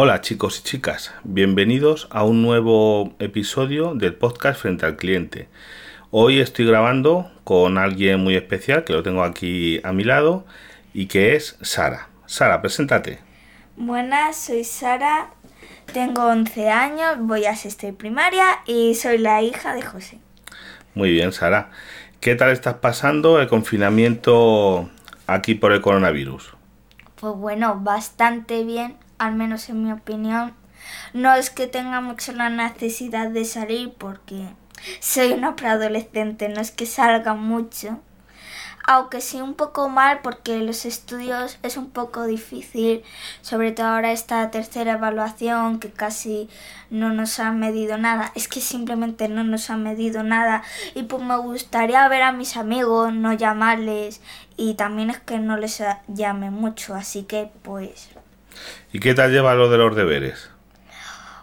Hola chicos y chicas, bienvenidos a un nuevo episodio del podcast Frente al Cliente. Hoy estoy grabando con alguien muy especial que lo tengo aquí a mi lado y que es Sara. Sara, preséntate. Buenas, soy Sara, tengo 11 años, voy a sexto primaria y soy la hija de José. Muy bien, Sara. ¿Qué tal estás pasando el confinamiento aquí por el coronavirus? Pues bueno, bastante bien, al menos en mi opinión. No es que tenga mucho la necesidad de salir porque soy una preadolescente, no es que salga mucho aunque sí un poco mal porque los estudios es un poco difícil, sobre todo ahora esta tercera evaluación que casi no nos han medido nada, es que simplemente no nos han medido nada y pues me gustaría ver a mis amigos, no llamarles y también es que no les llame mucho, así que pues... ¿Y qué tal lleva lo de los deberes?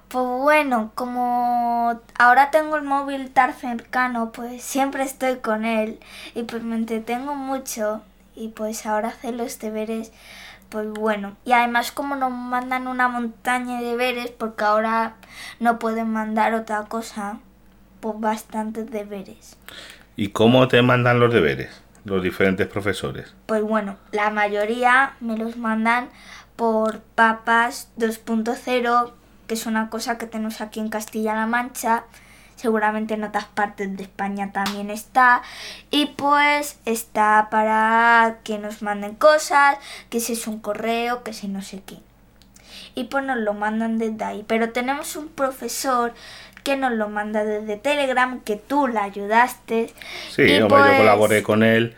Pues bueno, como ahora tengo el móvil tan cercano, pues siempre estoy con él y pues me entretengo mucho y pues ahora hacer los deberes, pues bueno. Y además como nos mandan una montaña de deberes, porque ahora no pueden mandar otra cosa, pues bastantes deberes. ¿Y cómo te mandan los deberes los diferentes profesores? Pues bueno, la mayoría me los mandan por papas 2.0 que es una cosa que tenemos aquí en Castilla-La Mancha. Seguramente en otras partes de España también está. Y pues está para que nos manden cosas, que si es un correo, que si no sé qué. Y pues nos lo mandan desde ahí. Pero tenemos un profesor que nos lo manda desde Telegram, que tú la ayudaste. Sí, y yo pues colaboré con él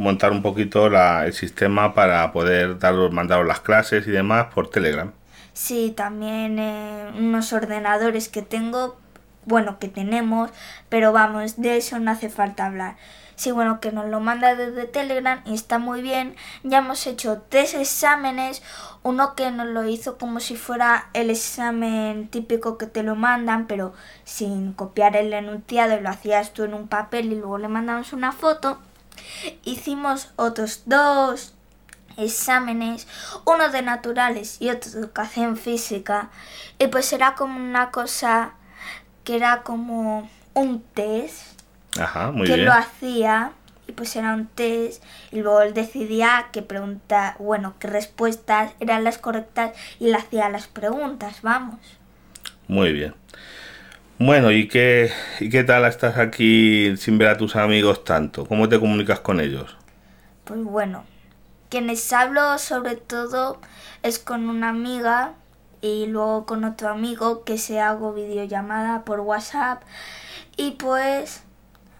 montar un poquito la, el sistema para poder daros, mandaros las clases y demás por Telegram. Sí, también eh, unos ordenadores que tengo, bueno, que tenemos, pero vamos, de eso no hace falta hablar. Sí, bueno, que nos lo manda desde Telegram y está muy bien. Ya hemos hecho tres exámenes, uno que nos lo hizo como si fuera el examen típico que te lo mandan, pero sin copiar el enunciado y lo hacías tú en un papel y luego le mandamos una foto. Hicimos otros dos exámenes, uno de naturales y otro de educación física. Y pues era como una cosa que era como un test que lo hacía y pues era un test y luego él decidía qué pregunta, bueno, qué respuestas eran las correctas y le hacía las preguntas, vamos. Muy bien. Bueno, ¿y qué, ¿y qué tal estás aquí sin ver a tus amigos tanto? ¿Cómo te comunicas con ellos? Pues bueno, quienes hablo sobre todo es con una amiga y luego con otro amigo que se hago videollamada por WhatsApp y pues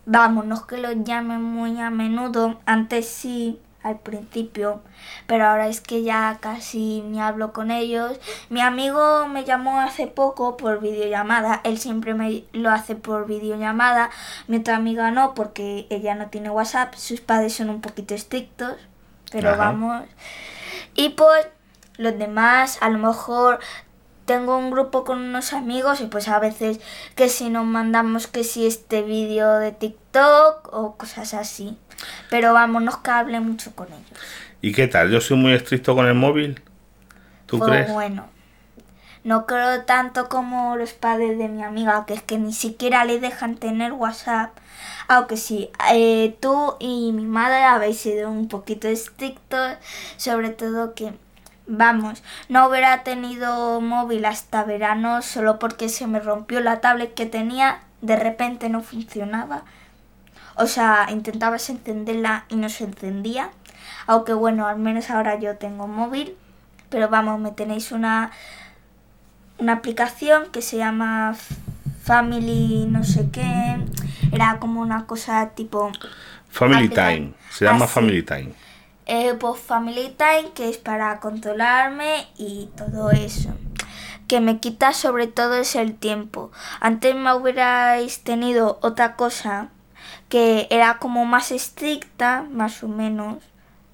vámonos que los llamen muy a menudo, antes sí al principio, pero ahora es que ya casi ni hablo con ellos. Mi amigo me llamó hace poco por videollamada, él siempre me lo hace por videollamada, mi otra amiga no porque ella no tiene WhatsApp, sus padres son un poquito estrictos pero vamos. Y pues los demás, a lo mejor tengo un grupo con unos amigos y pues a veces que si nos mandamos que si este vídeo de TikTok o cosas así. Pero vamos, no que hable mucho con ellos. ¿Y qué tal? Yo soy muy estricto con el móvil. ¿Tú pues crees? Bueno, no creo tanto como los padres de mi amiga, que es que ni siquiera le dejan tener WhatsApp. Aunque sí, eh, tú y mi madre habéis sido un poquito estrictos, sobre todo que, vamos, no hubiera tenido móvil hasta verano solo porque se me rompió la tablet que tenía, de repente no funcionaba. O sea, intentabas encenderla y no se encendía. Aunque bueno, al menos ahora yo tengo móvil. Pero vamos, me tenéis una, una aplicación que se llama Family no sé qué era como una cosa tipo... Family Time, se llama Family Time. Eh, pues Family Time, que es para controlarme y todo eso. Que me quita sobre todo es el tiempo. Antes me hubierais tenido otra cosa que era como más estricta, más o menos.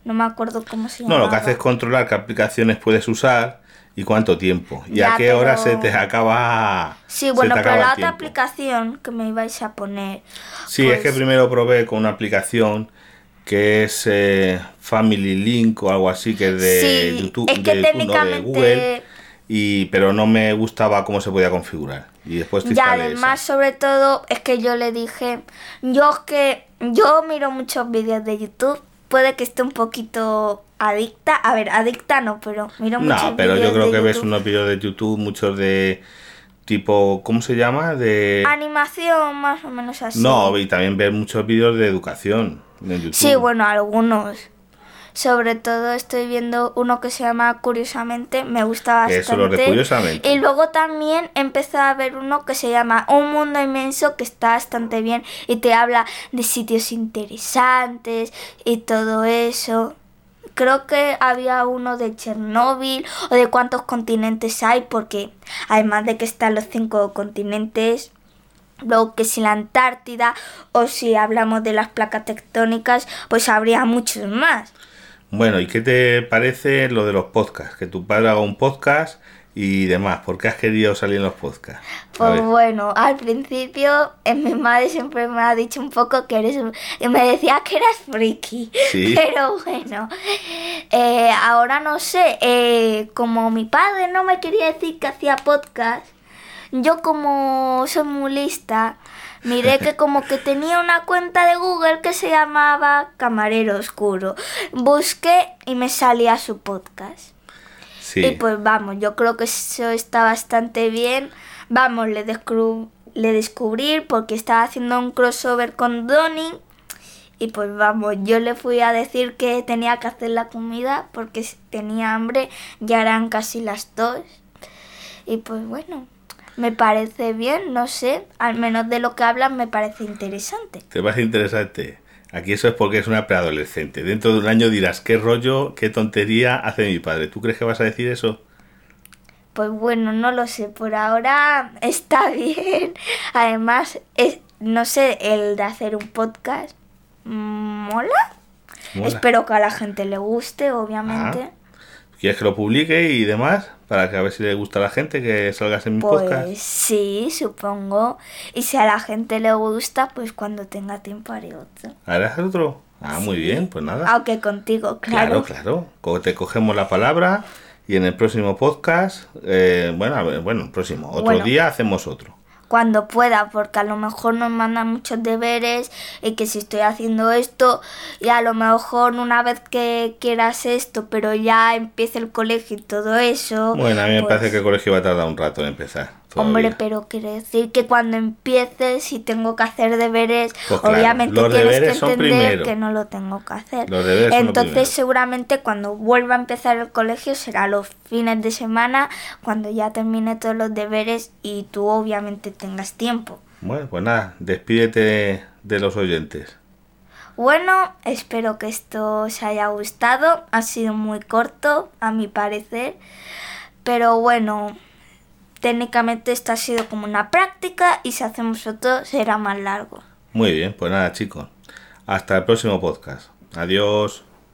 No me acuerdo cómo se llama. No, lo que hace es controlar qué aplicaciones puedes usar ¿Y cuánto tiempo? ¿Y a qué hora se te acaba? Sí, bueno, pero la otra aplicación que me ibais a poner. Sí, es que pues primero probé con una aplicación que es eh, Family Link o algo así, que es de YouTube, es que técnicamente... de Google. y pero no me gustaba cómo se podía configurar. Y después te instalé además, esa. sobre todo, es que yo le dije, yo es que yo miro muchos vídeos de YouTube, puede que esté un poquito adicta, a ver, adicta no, pero miro muchos No, pero yo creo que ves unos vídeos de YouTube, muchos de tipo, ¿cómo se llama? De Animación más o menos así. No, y también ver muchos vídeos de educación en YouTube. Sí, bueno, algunos. Sobre todo estoy viendo uno que se llama Curiosamente, me gusta bastante. Eso, los de Curiosamente. Y luego también empecé a ver uno que se llama Un Mundo Inmenso, que está bastante bien y te habla de sitios interesantes y todo eso. Creo que había uno de Chernóbil o de cuántos continentes hay, porque además de que están los cinco continentes, Luego que si la Antártida o si hablamos de las placas tectónicas, pues habría muchos más. Bueno, ¿y qué te parece lo de los podcasts? Que tu padre haga un podcast y demás. ¿Por qué has querido salir en los podcasts? Pues bueno, al principio eh, mi madre siempre me ha dicho un poco que eres... un- y me decía que eras friki. Sí. Pero bueno, eh, ahora no sé, eh, como mi padre no me quería decir que hacía podcast, yo como soy muy lista, miré que como que tenía una cuenta de Google que se llamaba Camarero Oscuro. Busqué y me salía su podcast. Sí. Y pues vamos, yo creo que eso está bastante bien. Vamos, le, descru- le descubrí porque estaba haciendo un crossover con Donnie. Y pues vamos, yo le fui a decir que tenía que hacer la comida porque tenía hambre. Ya eran casi las dos. Y pues bueno, me parece bien, no sé. Al menos de lo que hablan me parece interesante. ¿Te parece interesante? Aquí eso es porque es una preadolescente. Dentro de un año dirás, qué rollo, qué tontería hace mi padre. ¿Tú crees que vas a decir eso? Pues bueno, no lo sé, por ahora está bien. Además, es, no sé, el de hacer un podcast mola. Mola. Espero que a la gente le guste, obviamente. ¿Quieres que lo publique y demás? Para que a ver si le gusta a la gente que salgas en mi podcast. pues sí, supongo. Y si a la gente le gusta, pues cuando tenga tiempo haré otro. ¿Harás otro? Ah, muy bien, pues nada. Aunque contigo, claro. Claro, claro. Te cogemos la palabra y en el próximo podcast, eh, bueno, a ver, bueno, el próximo, otro Bueno. día hacemos otro. Cuando pueda, porque a lo mejor nos mandan muchos deberes y que si estoy haciendo esto y a lo mejor una vez que quieras esto, pero ya empiece el colegio y todo eso. Bueno, a mí me pues, parece que el colegio va a tardar un rato en empezar. Hombre, pero quiere decir que cuando empieces, si tengo que hacer deberes, Pues claro, obviamente tienes que entender que no lo tengo que hacer. Entonces, seguramente cuando vuelva a empezar el colegio será los fines de semana, cuando ya termine todos los deberes y tú obviamente tengas tiempo. Bueno, pues nada, despídete de los oyentes. Bueno, espero que esto os haya gustado. Ha sido muy corto, a mi parecer. Pero bueno, técnicamente esto ha sido como una práctica y si hacemos otro será más largo. Muy bien, pues nada, chicos. Hasta el próximo podcast. Adiós.